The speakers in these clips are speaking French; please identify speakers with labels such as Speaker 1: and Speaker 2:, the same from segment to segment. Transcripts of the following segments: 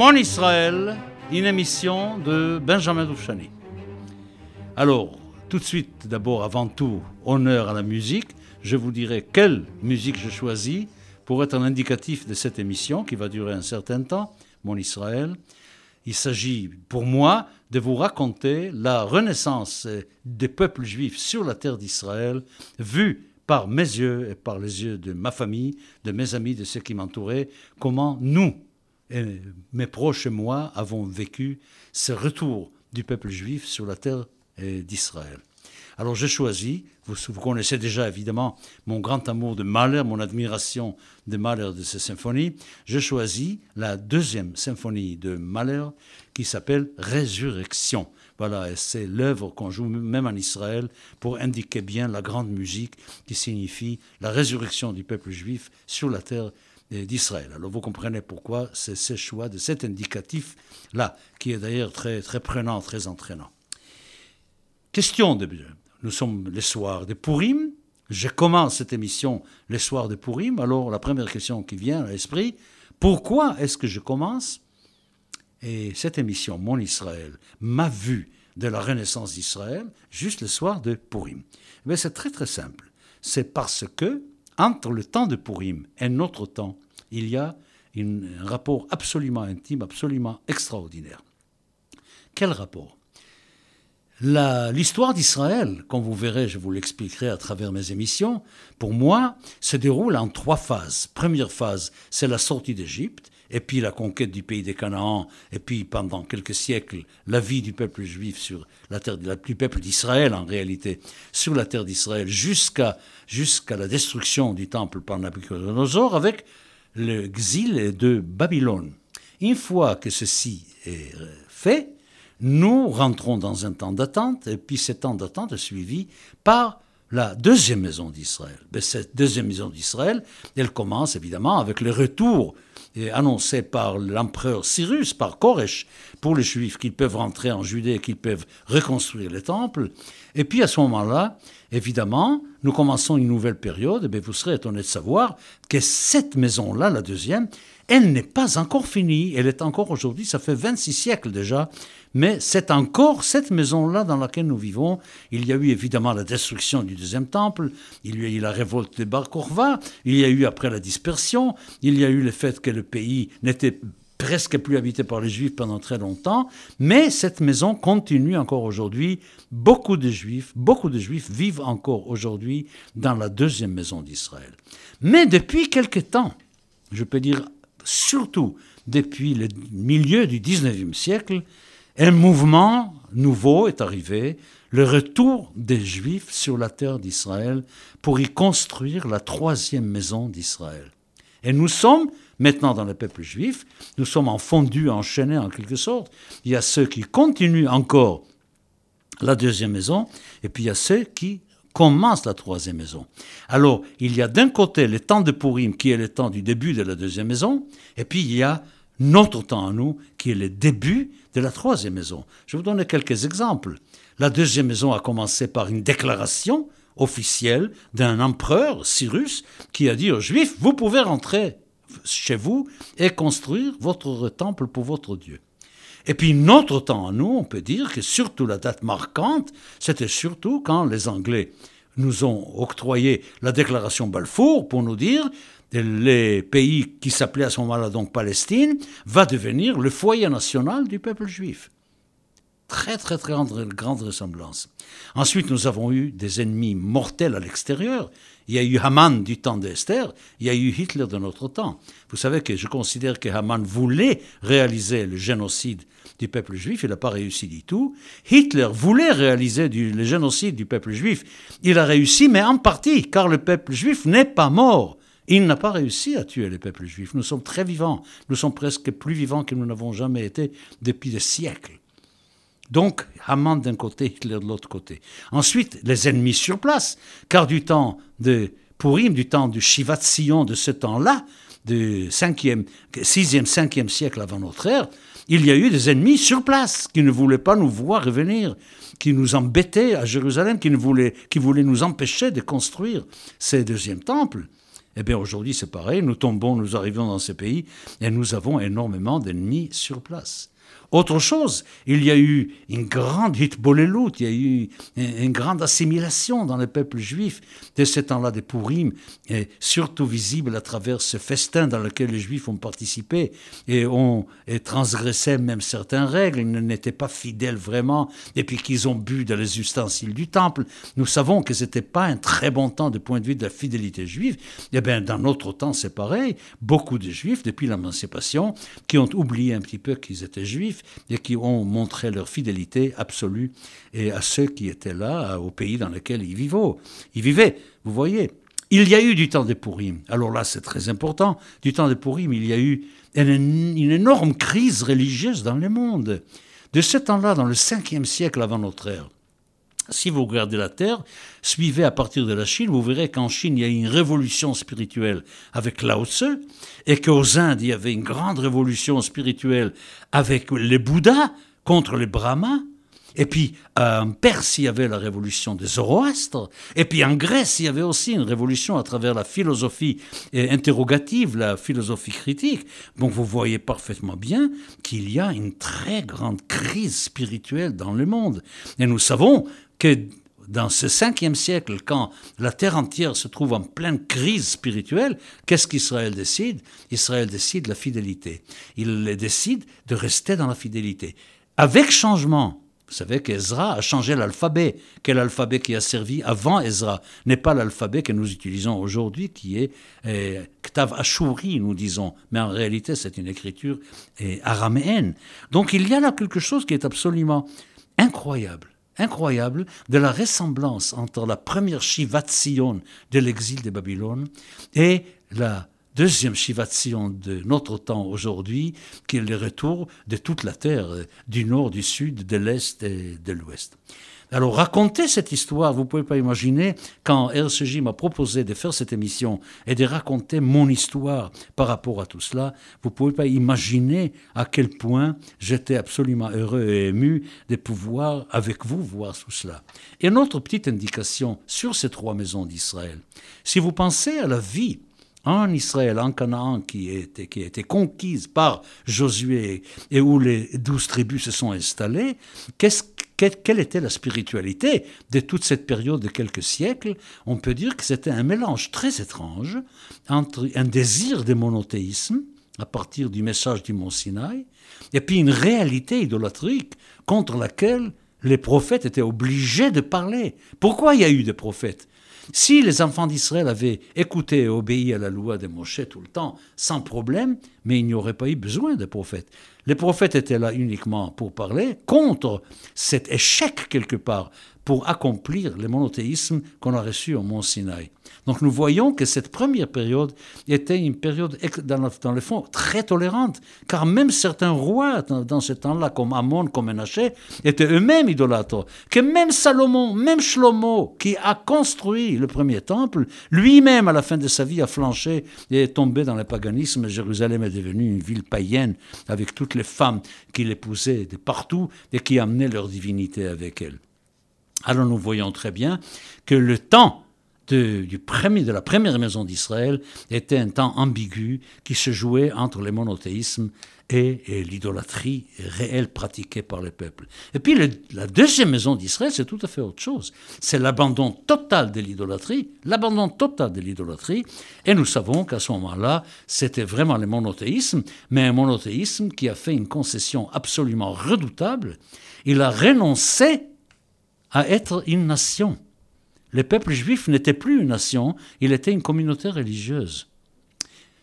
Speaker 1: Mon Israël, une émission de Benjamin Doufchani. Alors, tout de suite, d'abord, avant tout, honneur à la musique. Je vous dirai quelle musique je choisis pour être un indicatif de cette émission qui va durer un certain temps, Mon Israël. Il s'agit pour moi de vous raconter la renaissance des peuples juifs sur la terre d'Israël, vue par mes yeux et par les yeux de ma famille, de mes amis, de ceux qui m'entouraient, comment nous, et mes proches et moi, avons vécu ce retour du peuple juif sur la terre d'Israël. Alors j'ai choisi, vous, connaissez déjà évidemment mon grand amour de Mahler, mon admiration de Mahler de ces symphonies, j'ai choisi la deuxième symphonie de Mahler qui s'appelle Résurrection. Voilà, c'est l'œuvre qu'on joue même en Israël pour indiquer bien la grande musique qui signifie la résurrection du peuple juif sur la terre d'Israël. Alors vous comprenez pourquoi c'est ce choix de cet indicatif-là, qui est d'ailleurs très, très prenant, très entraînant. Question de... Nous sommes les soirs de Purim. Je commence cette émission les soirs de Purim. Alors la première question qui vient à l'esprit, pourquoi est-ce que je commence? Et cette émission, Mon Israël, m'a vu de la renaissance d'Israël juste le soir de Purim. Mais c'est très très simple. C'est parce que entre le temps de Purim et notre temps, il y a un rapport absolument intime, absolument extraordinaire. Quel rapport? L'histoire d'Israël, comme vous verrez, je vous l'expliquerai à travers mes émissions, pour moi, se déroule en trois phases. Première phase, c'est la sortie d'Égypte, et puis la conquête du pays des Canaan, et puis pendant quelques siècles, la vie du peuple juif sur la terre, du peuple d'Israël en réalité, sur la terre d'Israël, jusqu'à jusqu'à la destruction du temple par Nabucodonosor, avec l'exil de Babylone. Une fois que ceci est fait, nous rentrons dans un temps d'attente, et puis ce temps d'attente est suivi par la deuxième maison d'Israël. Ben, cette deuxième maison d'Israël, elle commence évidemment avec le retour annoncé par l'empereur Cyrus, par Koresh, pour les Juifs qu'ils peuvent rentrer en Judée, qu'ils peuvent reconstruire les temples. Et puis à ce moment-là, évidemment, nous commençons une nouvelle période. Et ben, vous serez étonné de savoir que cette maison-là, la deuxième, elle n'est pas encore finie. Elle est encore aujourd'hui, ça fait 26 siècles déjà, mais c'est encore cette maison-là dans laquelle nous vivons. Il y a eu évidemment la destruction du deuxième temple, il y a eu la révolte de Bar Korva, il y a eu après la dispersion, il y a eu le fait que le pays n'était presque plus habité par les Juifs pendant très longtemps, mais cette maison continue encore aujourd'hui. Beaucoup de Juifs, beaucoup de Juifs vivent encore aujourd'hui dans la deuxième maison d'Israël. Mais depuis quelque temps, je peux dire surtout depuis le milieu du 19e siècle, un mouvement nouveau est arrivé, le retour des Juifs sur la terre d'Israël pour y construire la troisième maison d'Israël. Et nous sommes maintenant dans le peuple juif, nous sommes en fondu, enchaînés en quelque sorte. Il y a ceux qui continuent encore la deuxième maison, et puis il y a ceux qui commence la troisième maison. Alors, il y a d'un côté le temps de Purim, qui est le temps du début de la deuxième maison, et puis il y a notre temps à nous, qui est le début de la troisième maison. Je vous donner quelques exemples. La deuxième maison a commencé par une déclaration officielle d'un empereur, Cyrus, qui a dit aux Juifs, vous pouvez rentrer chez vous et construire votre temple pour votre Dieu. Et puis notre temps à nous, on peut dire que surtout la date marquante, c'était surtout quand les Anglais nous ont octroyé la déclaration Balfour pour nous dire que les pays qui s'appelaient à ce moment-là donc Palestine va devenir le foyer national du peuple juif. Très très très grande ressemblance. Ensuite, nous avons eu des ennemis mortels à l'extérieur. Il y a eu Haman du temps d'Esther, il y a eu Hitler de notre temps. Vous savez que je considère que Haman voulait réaliser le génocide du peuple juif, il n'a pas réussi du tout. Hitler voulait réaliser le génocide du peuple juif, il a réussi, mais en partie, car le peuple juif n'est pas mort. Il n'a pas réussi à tuer le peuple juif. Nous sommes très vivants. Nous sommes presque plus vivants que nous n'avons jamais été depuis des siècles. Donc, Haman d'un côté, Hitler de l'autre côté. Ensuite, les ennemis sur place, car du temps de Purim, du temps du Shivat Sion de ce temps-là, du 5e, 6e, 5e siècle avant notre ère, il y a eu des ennemis sur place qui ne voulaient pas nous voir revenir, qui nous embêtaient à Jérusalem, qui, voulaient, qui voulaient nous empêcher de construire ces deuxièmes temples. Eh bien aujourd'hui c'est pareil, nous tombons, nous arrivons dans ces pays et nous avons énormément d'ennemis sur place. Autre chose, il y a eu une grande hitbolelut, il y a eu une grande assimilation dans le peuple juif de ce temps-là des Purim, et surtout visible à travers ce festin dans lequel les Juifs ont participé et ont transgressé même certaines règles, ils n'étaient pas fidèles vraiment, et puis qu'ils ont bu dans les ustensiles du temple. Nous savons que ce n'était pas un très bon temps du point de vue de la fidélité juive. Eh bien, dans notre temps, c'est pareil. Beaucoup de Juifs, depuis l'émancipation, qui ont oublié un petit peu qu'ils étaient Juifs, et qui ont montré leur fidélité absolue et à ceux qui étaient là, au pays dans lequel ils vivaient. Ils vivaient, vous voyez. Il y a eu du temps de Pourim. Alors là, c'est très important. Du temps de Pourim, il y a eu une, une énorme crise religieuse dans le monde. De ce temps-là, dans le 5e siècle avant notre ère, si vous regardez la Terre, suivez à partir de la Chine, vous verrez qu'en Chine, il y a une révolution spirituelle avec Lao Tse, et qu'aux Indes, il y avait une grande révolution spirituelle avec les Bouddhas contre les Brahmas. Et puis en Perse, il y avait la révolution des Zoroastres. Et puis en Grèce, il y avait aussi une révolution à travers la philosophie interrogative, la philosophie critique. Donc vous voyez parfaitement bien qu'il y a une très grande crise spirituelle dans le monde. Et nous savons que dans ce cinquième siècle, quand la terre entière se trouve en pleine crise spirituelle, qu'est-ce qu'Israël décide? Israël décide la fidélité. Il décide de rester dans la fidélité. Avec changement, vous savez qu'Ezra a changé l'alphabet, Quel alphabet qui a servi avant Ezra n'est pas l'alphabet que nous utilisons aujourd'hui, qui est eh, Ktav Ashuri, nous disons, mais en réalité c'est une écriture eh, araméenne. Donc il y a là quelque chose qui est absolument incroyable incroyable de la ressemblance entre la première Shivat de l'exil de Babylone et la deuxième Shivat de notre temps aujourd'hui, qui est le retour de toute la terre, du nord, du sud, de l'est et de l'ouest. Alors raconter cette histoire, vous pouvez pas imaginer, quand RCJ m'a proposé de faire cette émission et de raconter mon histoire par rapport à tout cela, vous pouvez pas imaginer à quel point j'étais absolument heureux et ému de pouvoir avec vous voir tout cela. Et une autre petite indication sur ces trois maisons d'Israël. Si vous pensez à la vie en Israël, en Canaan, qui a été, qui a été conquise par Josué et où les douze tribus se sont installées, qu'est-ce quelle était la spiritualité de toute cette période de quelques siècles? On peut dire que c'était un mélange très étrange entre un désir de monothéisme, à partir du message du mont Sinaï, et puis une réalité idolâtrique contre laquelle les prophètes étaient obligés de parler. Pourquoi il y a eu des prophètes? Si les enfants d'Israël avaient écouté et obéi à la loi de Moshe tout le temps, sans problème, mais il n'y aurait pas eu besoin de prophètes. Les prophètes étaient là uniquement pour parler contre cet échec quelque part pour accomplir le monothéisme qu'on a reçu au mont Sinaï. Donc nous voyons que cette première période était une période, dans le, fond, très tolérante, car même certains rois dans, ce temps-là, comme Amon, comme Menaché, étaient eux-mêmes idolâtres. Que même Salomon, même Shlomo, qui a construit le premier temple, lui-même, à la fin de sa vie, a flanché et est tombé dans le paganisme. Jérusalem est devenue une ville païenne, avec toutes les femmes qui l'épousaient de partout et qui amenaient leur divinité avec elles. Alors nous voyons très bien que le temps de, du premier, de la première maison d'Israël était un temps ambigu qui se jouait entre le monothéisme et, l'idolâtrie réelle pratiquée par le peuple. Et puis la deuxième maison d'Israël, c'est tout à fait autre chose. C'est l'abandon total de l'idolâtrie, l'abandon total de l'idolâtrie, et nous savons qu'à ce moment-là, c'était vraiment le monothéisme, mais un monothéisme qui a fait une concession absolument redoutable. Il a renoncé à être une nation. Le peuple juif n'était plus une nation, il était une communauté religieuse.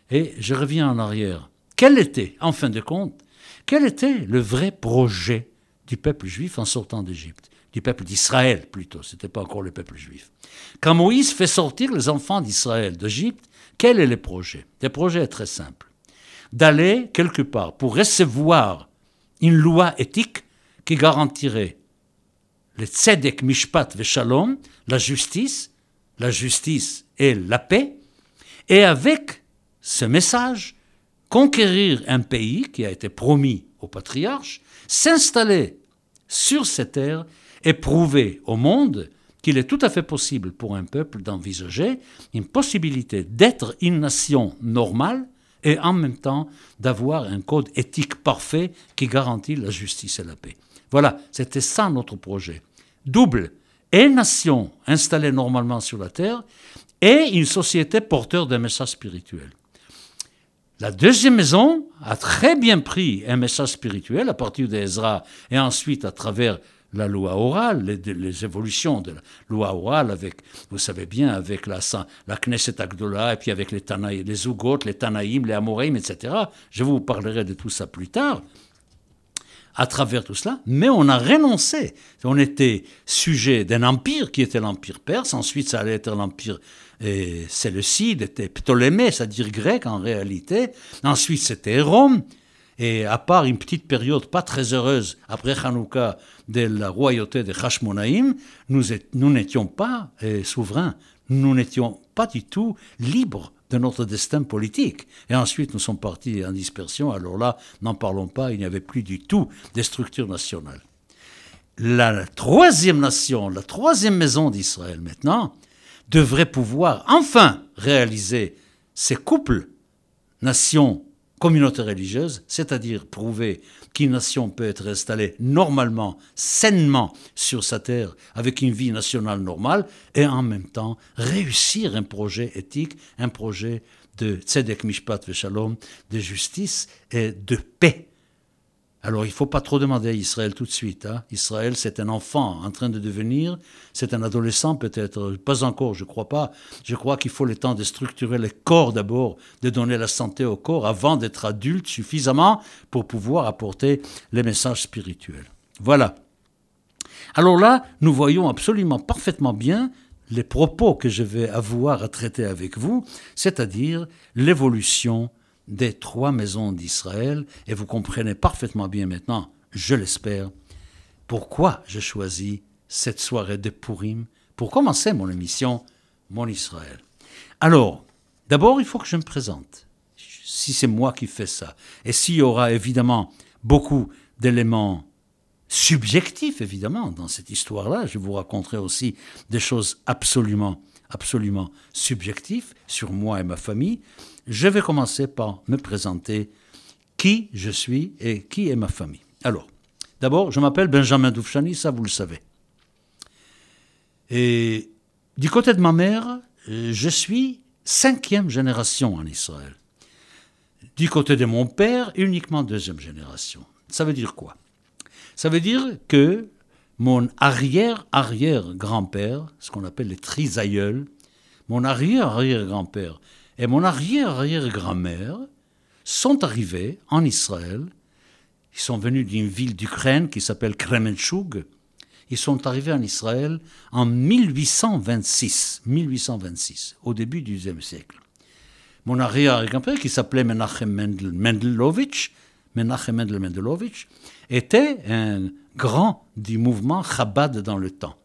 Speaker 1: Et je reviens en arrière. Quel était, en fin de compte, quel était le vrai projet du peuple juif en sortant d'Égypte? Du peuple d'Israël plutôt, ce n'était pas encore le peuple juif. Quand Moïse fait sortir les enfants d'Israël d'Égypte, quel est le projet? Le projet est très simple. D'aller quelque part pour recevoir une loi éthique qui garantirait le tzedek mishpat veshalom, la justice, la justice et la paix, et avec ce message, conquérir un pays qui a été promis au patriarche, s'installer sur cette terre et prouver au monde qu'il est tout à fait possible pour un peuple d'envisager une possibilité d'être une nation normale et en même temps d'avoir un code éthique parfait qui garantit la justice et la paix. Voilà, c'était ça notre projet. Double, et nation installée normalement sur la terre, et une société porteur d'un message spirituel. La deuxième maison a très bien pris un message spirituel à partir d'Ezra et ensuite à travers la loi orale, les, évolutions de la loi orale, avec, vous savez bien, avec la, la Knesset Agdola, et puis avec les Tanaïm, les les Tanaïm, les Amoraïm, etc. Je vous parlerai de tout ça plus tard, à travers tout cela, mais on a renoncé. On était sujet d'un empire qui était l'empire perse, ensuite ça allait être l'empire séleucide, était Ptolémée, c'est-à-dire grec en réalité, ensuite c'était Rome, et à part une petite période pas très heureuse après Hanouka de la royauté de Hashmonaïm, nous, nous n'étions pas euh, souverains, nous n'étions pas du tout libres de notre destin politique. Et ensuite, nous sommes partis en dispersion. Alors là, n'en parlons pas, il n'y avait plus du tout de structure nationale. La troisième nation, la troisième maison d'Israël maintenant, devrait pouvoir enfin réaliser ces couples nation communauté religieuse, c'est-à-dire prouver qu'une nation peut être installée normalement, sainement sur sa terre, avec une vie nationale normale, et en même temps réussir un projet éthique, un projet de tzedek mishpat shalom, de justice et de paix alors il ne faut pas trop demander à Israël tout de suite. Hein. Israël, c'est un enfant en train de devenir, c'est un adolescent peut-être, pas encore, je ne crois pas. Je crois qu'il faut le temps de structurer les corps d'abord, de donner la santé au corps avant d'être adulte suffisamment pour pouvoir apporter les messages spirituels. Voilà. Alors là, nous voyons absolument parfaitement bien les propos que je vais avoir à traiter avec vous, c'est-à-dire l'évolution des trois maisons d'Israël, et vous comprenez parfaitement bien maintenant, je l'espère, pourquoi j'ai choisi cette soirée de Purim pour commencer mon émission Mon Israël. Alors, d'abord, il faut que je me présente, si c'est moi qui fais ça, et s'il y aura évidemment beaucoup d'éléments subjectifs, évidemment, dans cette histoire-là, je vous raconterai aussi des choses absolument, absolument subjectives sur moi et ma famille, je vais commencer par me présenter qui je suis et qui est ma famille. Alors, d'abord, je m'appelle Benjamin Doufchani, ça vous le savez. Et du côté de ma mère, je suis cinquième génération en Israël. Du côté de mon père, uniquement deuxième génération. Ça veut dire quoi? Ça veut dire que mon arrière-arrière-grand-père, ce qu'on appelle les trisaïeuls, mon arrière-arrière-grand-père et mon arrière-arrière-grand-mère sont arrivés en Israël. Ils sont venus d'une ville d'Ukraine qui s'appelle Kremenchug. Ils sont arrivés en Israël en 1826, 1826, au début du XIe siècle. Mon arrière-grand-père, qui s'appelait Menachem Mendel, Mendelovitch, Menachem Mendel Mendelovitch, était un grand du mouvement Chabad dans le temps.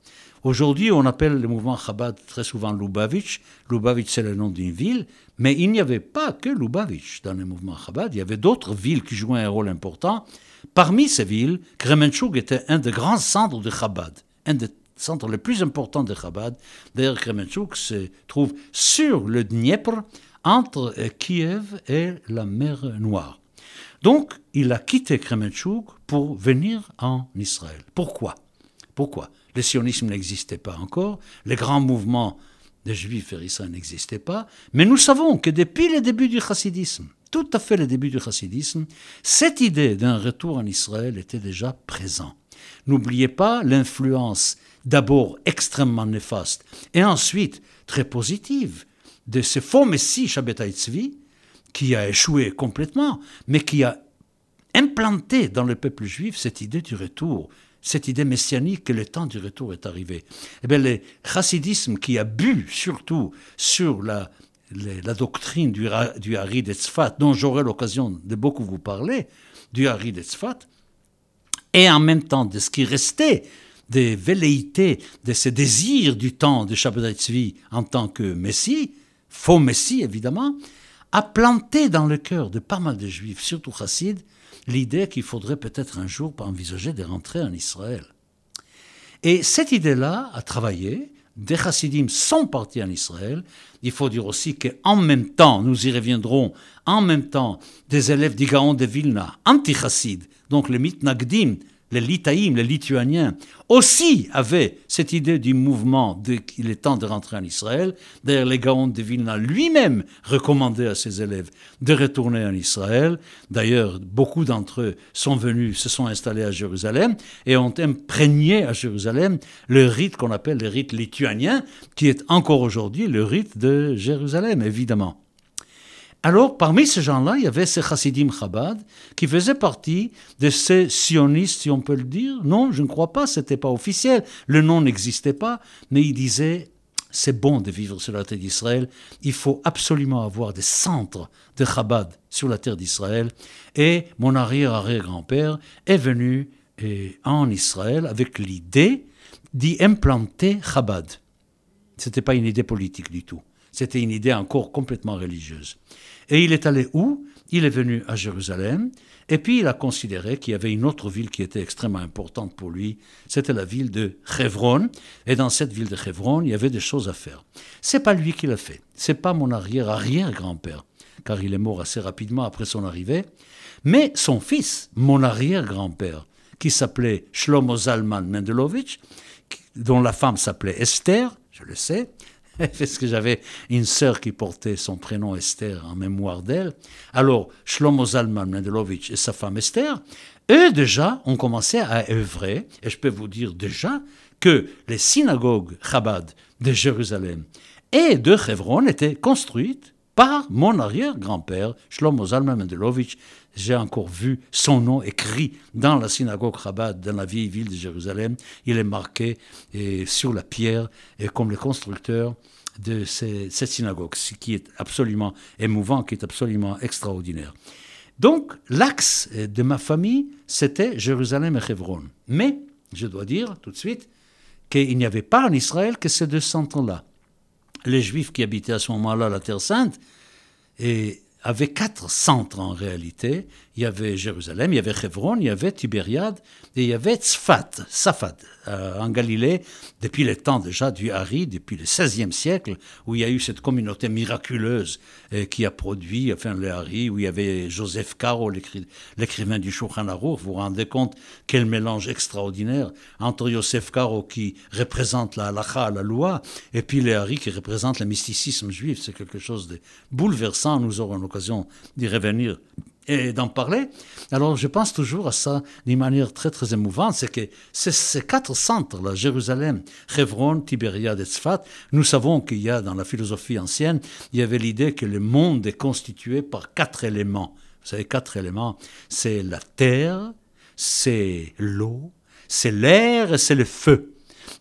Speaker 1: Aujourd'hui, on appelle le mouvement Chabad très souvent Lubavitch. Lubavitch, c'est le nom d'une ville, mais il n'y avait pas que Lubavitch dans le mouvement Chabad. Il y avait d'autres villes qui jouaient un rôle important. Parmi ces villes, Kremenchuk était un des grands centres de Chabad, un des centres les plus importants de Chabad. D'ailleurs, Kremenchuk se trouve sur le Dniepr, entre Kiev et la mer Noire. Donc, il a quitté Kremenchuk pour venir en Israël. Pourquoi? Pourquoi? Le sionisme n'existait pas encore, les grands mouvements des juifs et n'existaient pas, mais nous savons que depuis le début du chassidisme, tout à fait le début du chassidisme, cette idée d'un retour en Israël était déjà présente. N'oubliez pas l'influence d'abord extrêmement néfaste et ensuite très positive de ce faux messie Shabbatai Tzvi qui a échoué complètement, mais qui a implanté dans le peuple juif cette idée du retour cette idée messianique que le temps du retour est arrivé. Eh bien, le chassidisme qui a bu surtout sur la, doctrine du, du Hari d'Etzfat, dont j'aurai l'occasion de beaucoup vous parler, du Hari d'Etzfat, et en même temps de ce qui restait des velléités, de ces désirs du temps de Shabbat Tzvi en tant que Messie, faux Messie évidemment, a planté dans le cœur de pas mal de juifs, surtout chassides, l'idée qu'il faudrait peut-être un jour envisager de rentrer en Israël. Et cette idée-là a travaillé. Des chassidim sont partis en Israël. Il faut dire aussi qu'en même temps, nous y reviendrons, en même temps, des élèves d'Igaon de Vilna, anti-chassides, donc les mitnagdim, les Litaïm, les Lituaniens, aussi avaient cette idée du mouvement qu'il est temps de rentrer en Israël. D'ailleurs, les Gaon de Vilna lui-même recommandait à ses élèves de retourner en Israël. D'ailleurs, beaucoup d'entre eux sont venus, se sont installés à Jérusalem et ont imprégné à Jérusalem le rite qu'on appelle le rite lituanien, qui est encore aujourd'hui le rite de Jérusalem, évidemment. Alors, parmi ces gens-là, il y avait ces chassidim Chabad qui faisaient partie de ces sionistes, si on peut le dire. Non, je ne crois pas, c'était pas officiel. Le nom n'existait pas, mais ils disaient c'est bon de vivre sur la terre d'Israël. Il faut absolument avoir des centres de Chabad sur la terre d'Israël. Et mon arrière-arrière-grand-père est venu eh, en Israël avec l'idée d'y implanter Chabad. Ce n'était pas une idée politique du tout. C'était une idée encore complètement religieuse. Et il est allé où? Il est venu à Jérusalem, et puis il a considéré qu'il y avait une autre ville qui était extrêmement importante pour lui, c'était la ville de Hebron, et dans cette ville de Hebron, il y avait des choses à faire. C'est pas lui qui l'a fait, c'est pas mon arrière-arrière-grand-père, car il est mort assez rapidement après son arrivée, mais son fils, mon arrière-grand-père, qui s'appelait Shlomo Zalman Mendelovitch, dont la femme s'appelait Esther, je le sais, parce que j'avais une sœur qui portait son prénom Esther en mémoire d'elle. Alors, Shlomo Zalman Mendelovitch et sa femme Esther, eux déjà ont commencé à œuvrer, et je peux vous dire déjà que les synagogues Chabad de Jérusalem et de Hebron étaient construites par mon arrière-grand-père, Shlomo Zalman Mendelovitch. J'ai encore vu son nom écrit dans la synagogue Chabad, dans la vieille ville de Jérusalem. Il est marqué et, sur la pierre et comme le constructeur de cette synagogue, ce qui est absolument émouvant, qui est absolument extraordinaire. Donc, l'axe de ma famille, c'était Jérusalem et Hebron. Mais, je dois dire tout de suite, qu'il n'y avait pas en Israël que ces deux centres-là. Les Juifs qui habitaient à ce moment-là la Terre Sainte et avaient quatre centres en réalité. Il y avait Jérusalem, il y avait Hebron, il y avait Tibériade et il y avait Tzfat, Safad, euh, en Galilée, depuis le temps déjà du Hari, depuis le XVIe siècle, où il y a eu cette communauté miraculeuse euh, qui a produit, enfin le Hari, où il y avait Joseph Caro, l'écrivain du Shulchan Aruch. Vous vous rendez compte quel mélange extraordinaire entre Joseph Caro qui représente la halacha, la loi, et puis le Hari qui représente le mysticisme juif. C'est quelque chose de bouleversant. Nous aurons l'occasion d'y revenir et d'en parler. Alors je pense toujours à ça d'une manière très très émouvante, c'est que ces quatre centres, là, Jérusalem, Hebron, Tibériade et nous savons qu'il y a dans la philosophie ancienne, il y avait l'idée que le monde est constitué par quatre éléments. Vous savez, quatre éléments, c'est la terre, c'est l'eau, c'est l'air et c'est le feu.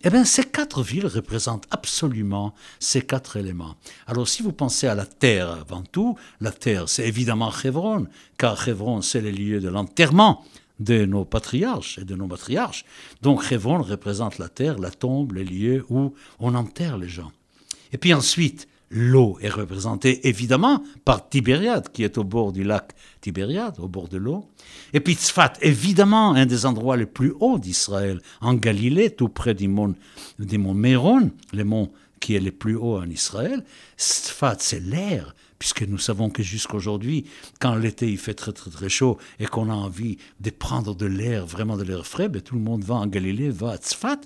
Speaker 1: Eh bien, ces quatre villes représentent absolument ces quatre éléments. Alors, si vous pensez à la terre avant tout, la terre, c'est évidemment Hebron, car Hebron, c'est le lieu de l'enterrement de nos patriarches et de nos matriarches. Donc, Hebron représente la terre, la tombe, les lieux où on enterre les gens. Et puis ensuite, L'eau est représentée évidemment par Tibériade, qui est au bord du lac Tibériade, au bord de l'eau. Et puis Tzfat, évidemment, un des endroits les plus hauts d'Israël, en Galilée, tout près du mont, du Méron, le mont qui est le plus haut en Israël. Tzfat, c'est l'air, puisque nous savons que jusqu'aujourd'hui, quand l'été il fait très très très chaud et qu'on a envie de prendre de l'air, vraiment de l'air frais, ben, tout le monde va en Galilée, va à Tzfat.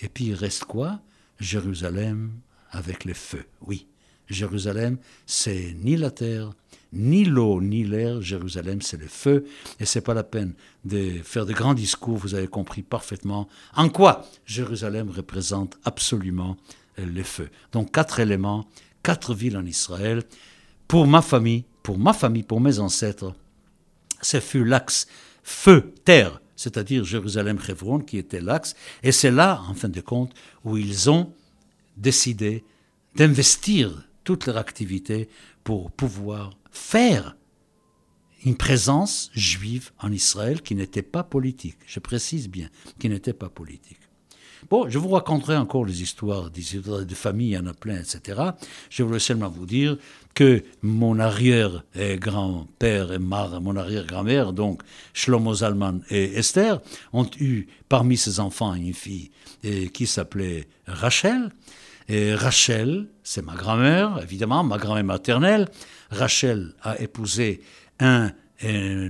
Speaker 1: Et puis il reste quoi? Jérusalem, avec le feu. Oui, Jérusalem, c'est ni la terre, ni l'eau, ni l'air. Jérusalem, c'est le feu. Et c'est pas la peine de faire de grands discours. Vous avez compris parfaitement en quoi Jérusalem représente absolument le feu. Donc quatre éléments, quatre villes en Israël. Pour ma famille, pour ma famille, pour mes ancêtres, ce fut l'axe feu-terre, c'est-à-dire Jérusalem-Hebron qui était l'axe. Et c'est là, en fin de compte, où ils ont décidé d'investir toute leur activité pour pouvoir faire une présence juive en Israël qui n'était pas politique. Je précise bien, qui n'était pas politique. Bon, je vous raconterai encore les histoires, des histoires de famille, il y en a plein, etc. Je voulais seulement vous dire que mon arrière-grand-père et mon arrière-grand-mère, donc Shlomo Zalman et Esther, ont eu parmi ses enfants une fille qui s'appelait Rachel. Et Rachel, c'est ma grand-mère, évidemment, ma grand-mère maternelle. Rachel a épousé un,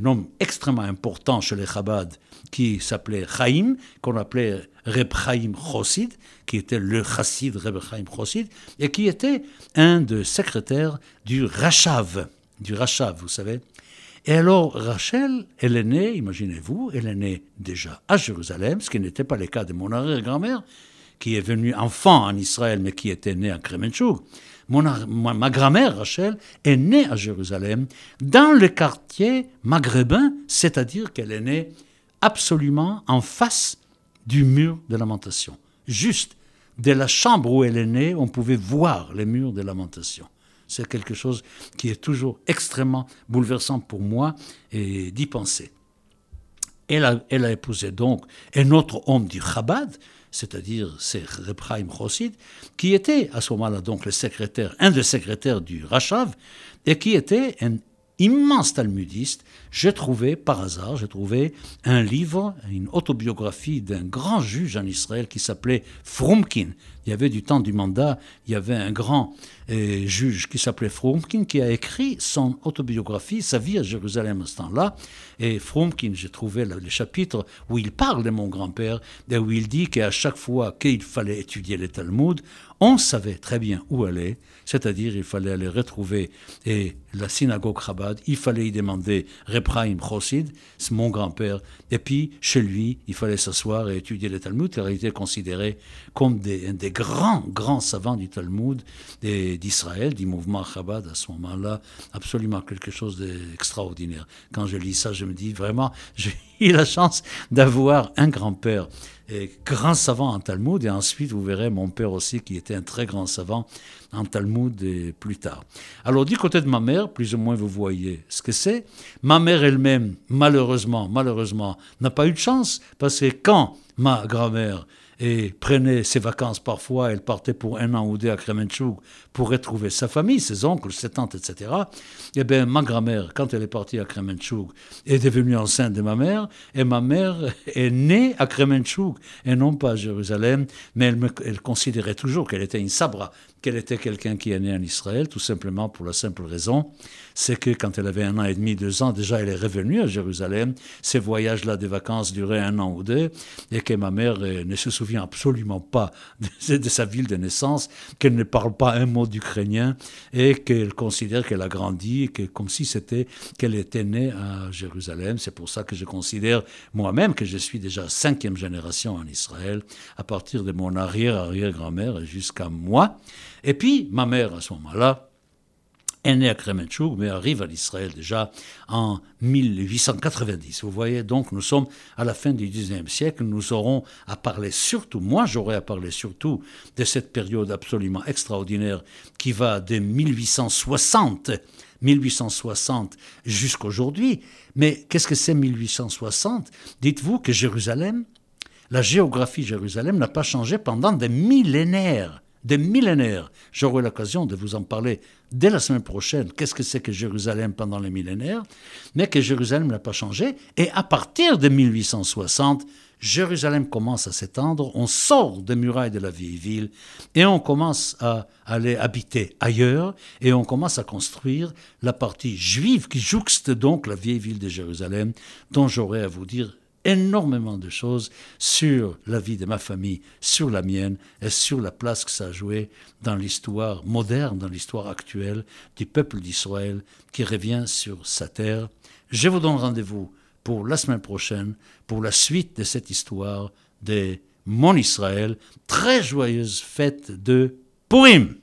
Speaker 1: homme extrêmement important chez les Chabad qui s'appelait Chaim, qu'on appelait Reb Chaim Chosid, qui était le chassid Reb Chaim Chosid, et qui était un des secrétaires du Rachav, du Rachav, vous savez. Et alors, Rachel, elle est née, imaginez-vous, elle est née déjà à Jérusalem, ce qui n'était pas le cas de mon arrière-grand-mère, qui est venue enfant en Israël, mais qui était née à Kremenchuk. ma grand-mère, Rachel, est née à Jérusalem, dans le quartier maghrébin, c'est-à-dire qu'elle est née absolument en face du mur de lamentation. Juste de la chambre où elle est née, on pouvait voir les murs de lamentation. C'est quelque chose qui est toujours extrêmement bouleversant pour moi et d'y penser. Elle a, elle a, épousé donc un autre homme du Chabad, c'est-à-dire c'est Reb Chaim qui était à ce moment-là donc le secrétaire, un des secrétaires du Rachav, et qui était un immense talmudiste, j'ai trouvé, par hasard, j'ai trouvé un livre, une autobiographie d'un grand juge en Israël qui s'appelait Frumkin. Il y avait du temps du mandat, il y avait un grand euh, juge qui s'appelait Frumkin qui a écrit son autobiographie, sa vie à Jérusalem à ce temps-là. Et Frumkin, j'ai trouvé le, le, chapitre où il parle de mon grand-père, et où il dit qu'à chaque fois qu'il fallait étudier les Talmud, on savait très bien où aller, c'est-à-dire il fallait aller retrouver et la synagogue Chabad, il fallait y demander Repraim Chosid, c'est mon grand-père, et puis chez lui, il fallait s'asseoir et étudier le Talmud, car il était considéré comme des, des grands, grands savants du Talmud d'Israël, du mouvement Chabad à ce moment-là, absolument quelque chose d'extraordinaire. Quand je lis ça, je me dis vraiment, j'ai eu la chance d'avoir un grand-père grand savant en Talmud, et ensuite vous verrez mon père aussi qui était un très grand savant en Talmud et plus tard. Alors du côté de ma mère, plus ou moins vous voyez ce que c'est. Ma mère elle-même, malheureusement, malheureusement, n'a pas eu de chance, parce que quand ma grand-mère et prenait ses vacances parfois, elle partait pour un an ou deux à Kremenchuk pour retrouver sa famille, ses oncles, ses tantes, etc. Eh bien, ma grand-mère, quand elle est partie à Kremenchuk, est devenue enceinte de ma mère, et ma mère est née à Kremenchuk, et non pas à Jérusalem, mais elle, considérait toujours qu'elle était une sabra, qu'elle était quelqu'un qui est né en Israël, tout simplement pour la simple raison, c'est que quand elle avait un an et demi, deux ans, déjà elle est revenue à Jérusalem, ces voyages-là de vacances duraient un an ou deux, et que ma mère euh, ne se souvient absolument pas de, de sa ville de naissance, qu'elle ne parle pas un mot d'ukrainien, et qu'elle considère qu'elle a grandi, que, comme si c'était qu'elle était née à Jérusalem. C'est pour ça que je considère moi-même que je suis déjà cinquième génération en Israël, à partir de mon arrière-arrière-grand-mère jusqu'à moi. Et puis, ma mère, à ce moment-là, à Kremenchuk, mais arrive à l'Israël déjà en 1890. Vous voyez, donc nous sommes à la fin du XIXe siècle, nous aurons à parler surtout, moi j'aurai à parler surtout de cette période absolument extraordinaire qui va de 1860 1860 jusqu'aujourd'hui. Mais qu'est-ce que c'est 1860 Dites-vous que Jérusalem, la géographie de Jérusalem n'a pas changé pendant des millénaires des millénaires. J'aurai l'occasion de vous en parler dès la semaine prochaine. Qu'est-ce que c'est que Jérusalem pendant les millénaires? Mais que Jérusalem n'a pas changé. Et à partir de 1860, Jérusalem commence à s'étendre, on sort des murailles de la vieille ville et on commence à aller habiter ailleurs et on commence à construire la partie juive qui jouxte donc la vieille ville de Jérusalem, dont j'aurai à vous dire énormément de choses sur la vie de ma famille, sur la mienne et sur la place que ça a joué dans l'histoire moderne, dans l'histoire actuelle du peuple d'Israël qui revient sur sa terre. Je vous donne rendez-vous pour la semaine prochaine pour la suite de cette histoire de mon Israël. Très joyeuse fête de Purim.